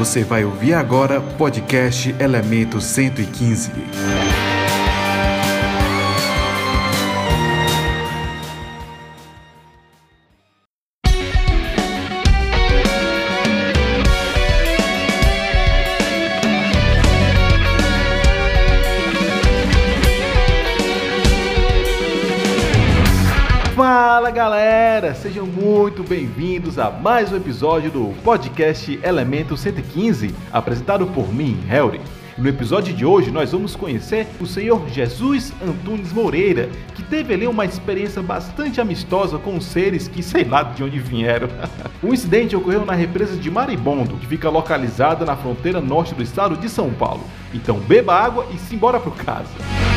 Você vai ouvir agora podcast Elemento 115. Galera, sejam muito bem-vindos a mais um episódio do podcast Elemento 115, apresentado por mim, Helry. No episódio de hoje nós vamos conhecer o senhor Jesus Antunes Moreira, que teve ali uma experiência bastante amistosa com seres que sei lá de onde vieram. o incidente ocorreu na represa de Maribondo, que fica localizada na fronteira norte do estado de São Paulo. Então beba água e simbora pro casa.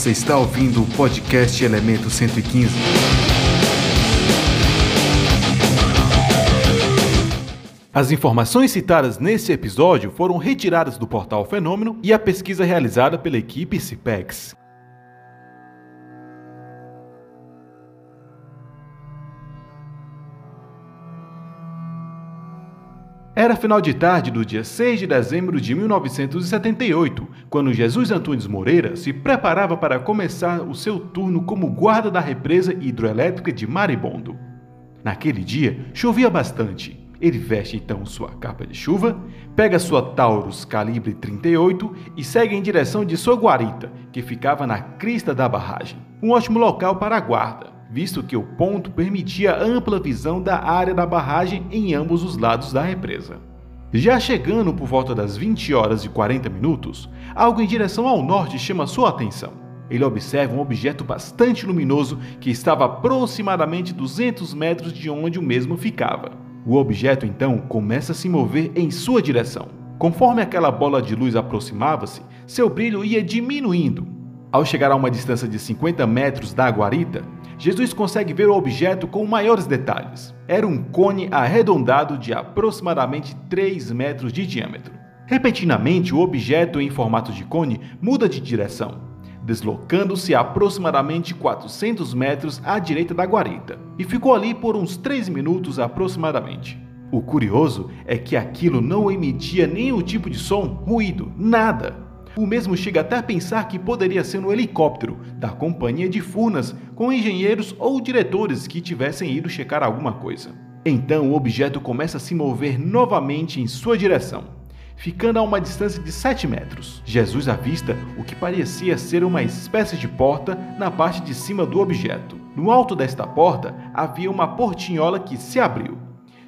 Você está ouvindo o podcast Elemento 115. As informações citadas nesse episódio foram retiradas do portal Fenômeno e a pesquisa realizada pela equipe CIPEX. Era final de tarde do dia 6 de dezembro de 1978, quando Jesus Antunes Moreira se preparava para começar o seu turno como guarda da represa hidroelétrica de Maribondo. Naquele dia, chovia bastante. Ele veste então sua capa de chuva, pega sua Taurus calibre 38 e segue em direção de sua guarita, que ficava na crista da barragem. Um ótimo local para a guarda visto que o ponto permitia ampla visão da área da barragem em ambos os lados da represa. Já chegando por volta das 20 horas e 40 minutos, algo em direção ao norte chama sua atenção. Ele observa um objeto bastante luminoso que estava aproximadamente 200 metros de onde o mesmo ficava. O objeto então começa a se mover em sua direção. Conforme aquela bola de luz aproximava-se, seu brilho ia diminuindo. Ao chegar a uma distância de 50 metros da guarita, Jesus consegue ver o objeto com maiores detalhes. Era um cone arredondado de aproximadamente 3 metros de diâmetro. Repentinamente, o objeto em formato de cone muda de direção, deslocando-se aproximadamente 400 metros à direita da guarita, e ficou ali por uns 3 minutos aproximadamente. O curioso é que aquilo não emitia nenhum tipo de som, ruído, nada. O mesmo chega até a pensar que poderia ser um helicóptero da companhia de Furnas com engenheiros ou diretores que tivessem ido checar alguma coisa. Então o objeto começa a se mover novamente em sua direção, ficando a uma distância de 7 metros. Jesus avista o que parecia ser uma espécie de porta na parte de cima do objeto. No alto desta porta havia uma portinhola que se abriu.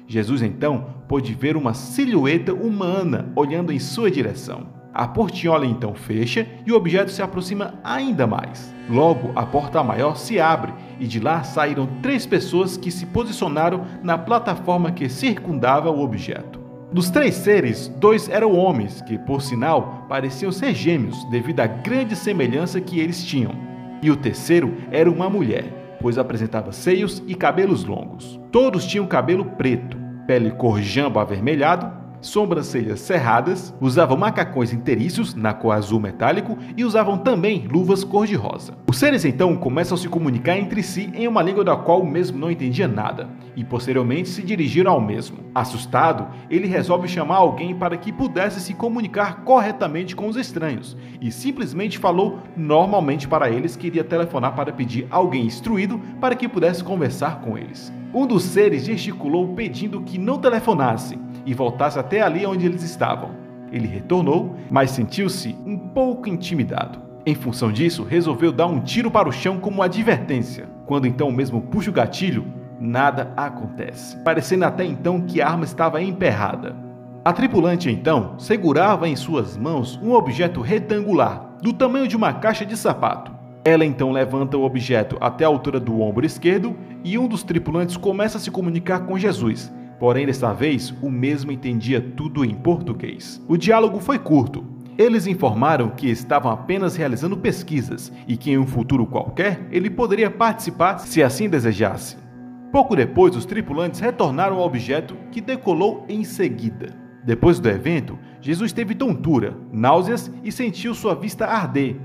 Jesus então pôde ver uma silhueta humana olhando em sua direção. A portinhola então fecha e o objeto se aproxima ainda mais. Logo, a porta maior se abre e de lá saíram três pessoas que se posicionaram na plataforma que circundava o objeto. Dos três seres, dois eram homens, que por sinal pareciam ser gêmeos devido à grande semelhança que eles tinham. E o terceiro era uma mulher, pois apresentava seios e cabelos longos. Todos tinham cabelo preto, pele cor jambo avermelhado sobrancelhas cerradas, usavam macacões inteiriços na cor azul metálico e usavam também luvas cor-de-rosa. Os seres então começam a se comunicar entre si em uma língua da qual o mesmo não entendia nada, e posteriormente se dirigiram ao mesmo. Assustado, ele resolve chamar alguém para que pudesse se comunicar corretamente com os estranhos, e simplesmente falou normalmente para eles que iria telefonar para pedir alguém instruído para que pudesse conversar com eles. Um dos seres gesticulou pedindo que não telefonasse e voltasse até ali onde eles estavam. Ele retornou, mas sentiu-se um pouco intimidado. Em função disso, resolveu dar um tiro para o chão como advertência. Quando então mesmo puxa o gatilho, nada acontece, parecendo até então que a arma estava emperrada. A tripulante então segurava em suas mãos um objeto retangular, do tamanho de uma caixa de sapato. Ela então levanta o objeto até a altura do ombro esquerdo e um dos tripulantes começa a se comunicar com Jesus, Porém, desta vez, o mesmo entendia tudo em português. O diálogo foi curto. Eles informaram que estavam apenas realizando pesquisas e que em um futuro qualquer ele poderia participar se assim desejasse. Pouco depois, os tripulantes retornaram ao objeto que decolou em seguida. Depois do evento, Jesus teve tontura, náuseas e sentiu sua vista arder.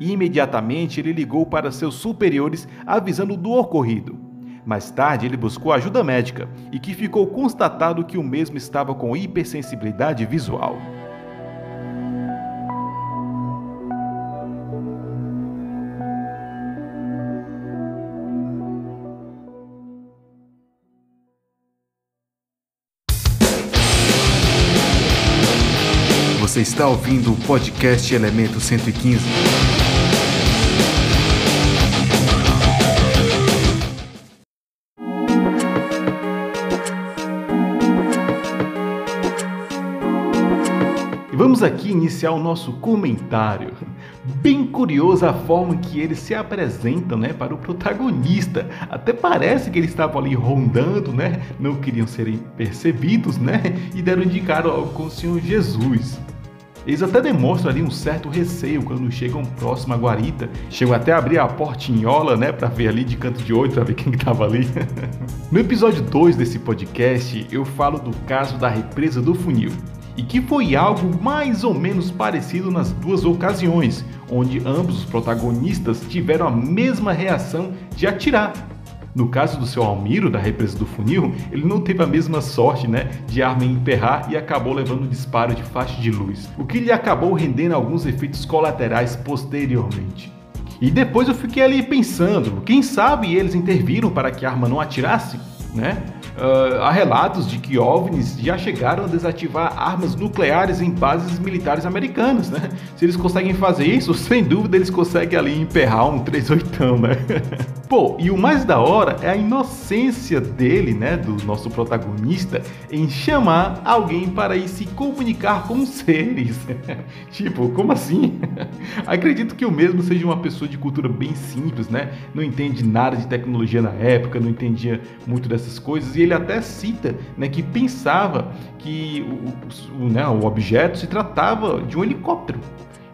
E imediatamente ele ligou para seus superiores avisando do ocorrido. Mais tarde, ele buscou ajuda médica e que ficou constatado que o mesmo estava com hipersensibilidade visual. Você está ouvindo o podcast Elemento 115. Vamos aqui iniciar o nosso comentário. Bem curiosa a forma que eles se apresentam, né, para o protagonista. Até parece que eles estavam ali rondando, né, não queriam serem percebidos, né, e deram de cara com o Senhor Jesus. Eles até demonstram ali um certo receio quando chegam próximo à guarita. Chegam até a abrir a portinhola, né, para ver ali de canto de olho, para ver quem estava ali. no episódio 2 desse podcast, eu falo do caso da represa do funil. E que foi algo mais ou menos parecido nas duas ocasiões, onde ambos os protagonistas tiveram a mesma reação de atirar no caso do seu Almiro, da represa do funil, ele não teve a mesma sorte né, de arma emperrar e acabou levando um disparo de faixa de luz, o que lhe acabou rendendo alguns efeitos colaterais posteriormente. E depois eu fiquei ali pensando, quem sabe eles interviram para que a arma não atirasse, né? Uh, há relatos de que OVNIs já chegaram a desativar armas nucleares em bases militares americanas, né? Se eles conseguem fazer isso, sem dúvida eles conseguem ali emperrar um 38, né? Pô, e o mais da hora é a inocência dele, né, do nosso protagonista, em chamar alguém para ir se comunicar com seres. tipo, como assim? Acredito que o mesmo seja uma pessoa de cultura bem simples, né? Não entende nada de tecnologia na época, não entendia muito dessas coisas e ele até cita né, que pensava que o, o, né, o objeto se tratava de um helicóptero.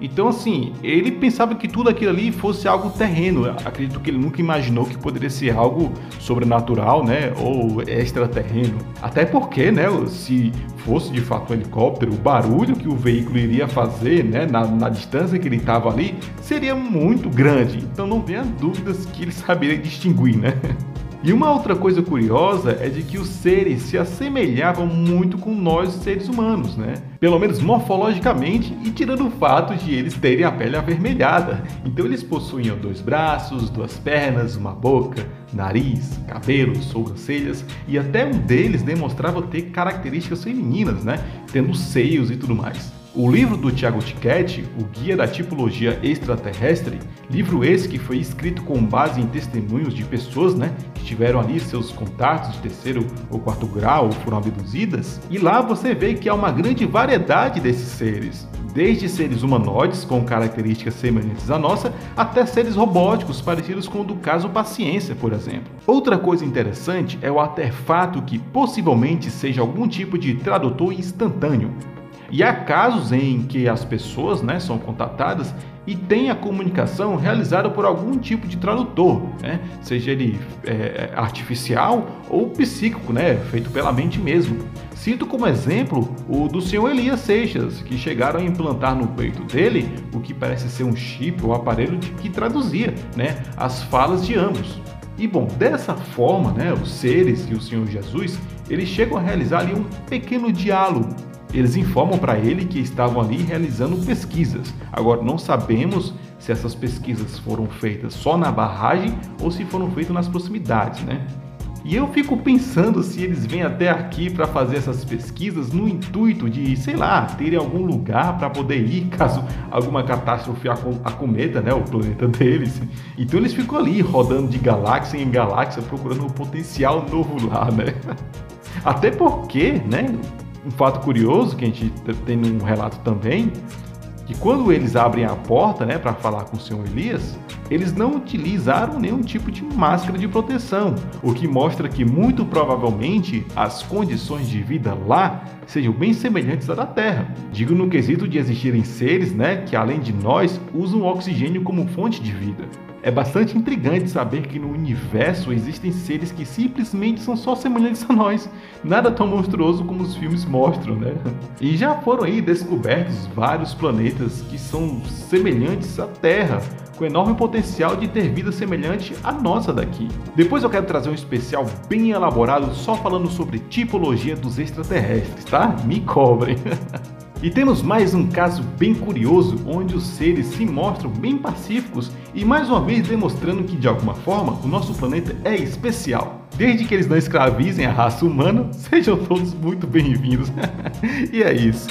Então, assim, ele pensava que tudo aquilo ali fosse algo terreno. acredito que ele nunca imaginou que poderia ser algo sobrenatural, né? Ou extraterreno. Até porque, né? Se fosse de fato um helicóptero, o barulho que o veículo iria fazer, né? Na, na distância que ele estava ali, seria muito grande. Então, não tenha dúvidas que ele saberia distinguir, né? E uma outra coisa curiosa é de que os seres se assemelhavam muito com nós, seres humanos, né? Pelo menos morfologicamente e tirando o fato de eles terem a pele avermelhada. Então eles possuíam dois braços, duas pernas, uma boca, nariz, cabelos, sobrancelhas e até um deles demonstrava ter características femininas, né? Tendo seios e tudo mais. O livro do Tiago Tiquete, O Guia da Tipologia Extraterrestre, livro esse que foi escrito com base em testemunhos de pessoas né, que tiveram ali seus contatos de terceiro ou quarto grau ou foram abduzidas, e lá você vê que há uma grande variedade desses seres, desde seres humanoides com características semelhantes à nossa, até seres robóticos parecidos com o do caso Paciência, por exemplo. Outra coisa interessante é o artefato que possivelmente seja algum tipo de tradutor instantâneo, e há casos em que as pessoas né, são contatadas e têm a comunicação realizada por algum tipo de tradutor, né? seja ele é, artificial ou psíquico, né? feito pela mente mesmo. Cito como exemplo o do senhor Elias Seixas, que chegaram a implantar no peito dele o que parece ser um chip ou aparelho que traduzia né, as falas de ambos. E bom, dessa forma, né, os seres e o Senhor Jesus, eles chegam a realizar ali um pequeno diálogo eles informam para ele que estavam ali realizando pesquisas. Agora, não sabemos se essas pesquisas foram feitas só na barragem ou se foram feitas nas proximidades, né? E eu fico pensando se eles vêm até aqui para fazer essas pesquisas no intuito de, sei lá, terem algum lugar para poder ir caso alguma catástrofe acometa, né, o planeta deles. Então eles ficam ali rodando de galáxia em galáxia procurando um potencial novo lá, né? Até porque, né, um fato curioso que a gente tem num relato também, que quando eles abrem a porta, né, para falar com o senhor Elias, eles não utilizaram nenhum tipo de máscara de proteção, o que mostra que muito provavelmente as condições de vida lá sejam bem semelhantes à da Terra. Digo no quesito de existirem seres, né, que além de nós usam o oxigênio como fonte de vida. É bastante intrigante saber que no universo existem seres que simplesmente são só semelhantes a nós, nada tão monstruoso como os filmes mostram, né? E já foram aí descobertos vários planetas que são semelhantes à Terra, com enorme potencial de ter vida semelhante à nossa daqui. Depois eu quero trazer um especial bem elaborado só falando sobre tipologia dos extraterrestres, tá? Me cobrem. E temos mais um caso bem curioso onde os seres se mostram bem pacíficos e mais uma vez demonstrando que de alguma forma o nosso planeta é especial. Desde que eles não escravizem a raça humana, sejam todos muito bem-vindos. e é isso.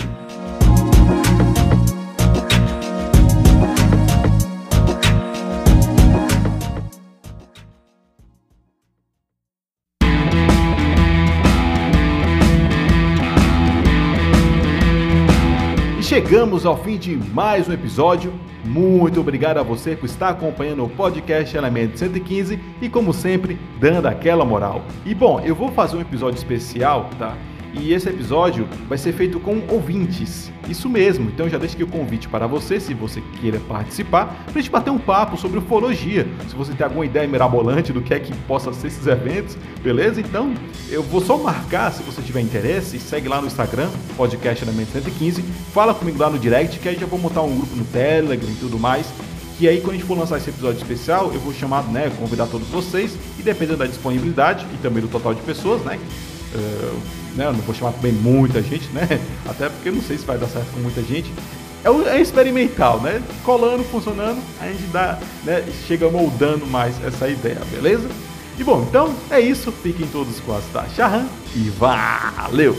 Chegamos ao fim de mais um episódio. Muito obrigado a você por estar acompanhando o podcast Elemento 115 e, como sempre, dando aquela moral. E bom, eu vou fazer um episódio especial, tá? E esse episódio vai ser feito com ouvintes. Isso mesmo, então já deixo aqui o convite para você, se você queira participar, para a gente bater um papo sobre ufologia. Se você tem alguma ideia mirabolante do que é que possa ser esses eventos, beleza? Então eu vou só marcar, se você tiver interesse, segue lá no Instagram, podcast Elemento 115, fala comigo lá no direct, que aí já vou montar um grupo no Telegram e tudo mais. E aí, quando a gente for lançar esse episódio especial, eu vou chamar, né, convidar todos vocês, e dependendo da disponibilidade e também do total de pessoas, né, uh, né? Eu não vou chamar também muita gente, né? Até porque eu não sei se vai dar certo com muita gente. É, é experimental, né? Colando, funcionando, a gente dá, né? chega moldando mais essa ideia, beleza? E bom, então é isso. Fiquem todos com as da Charran e valeu!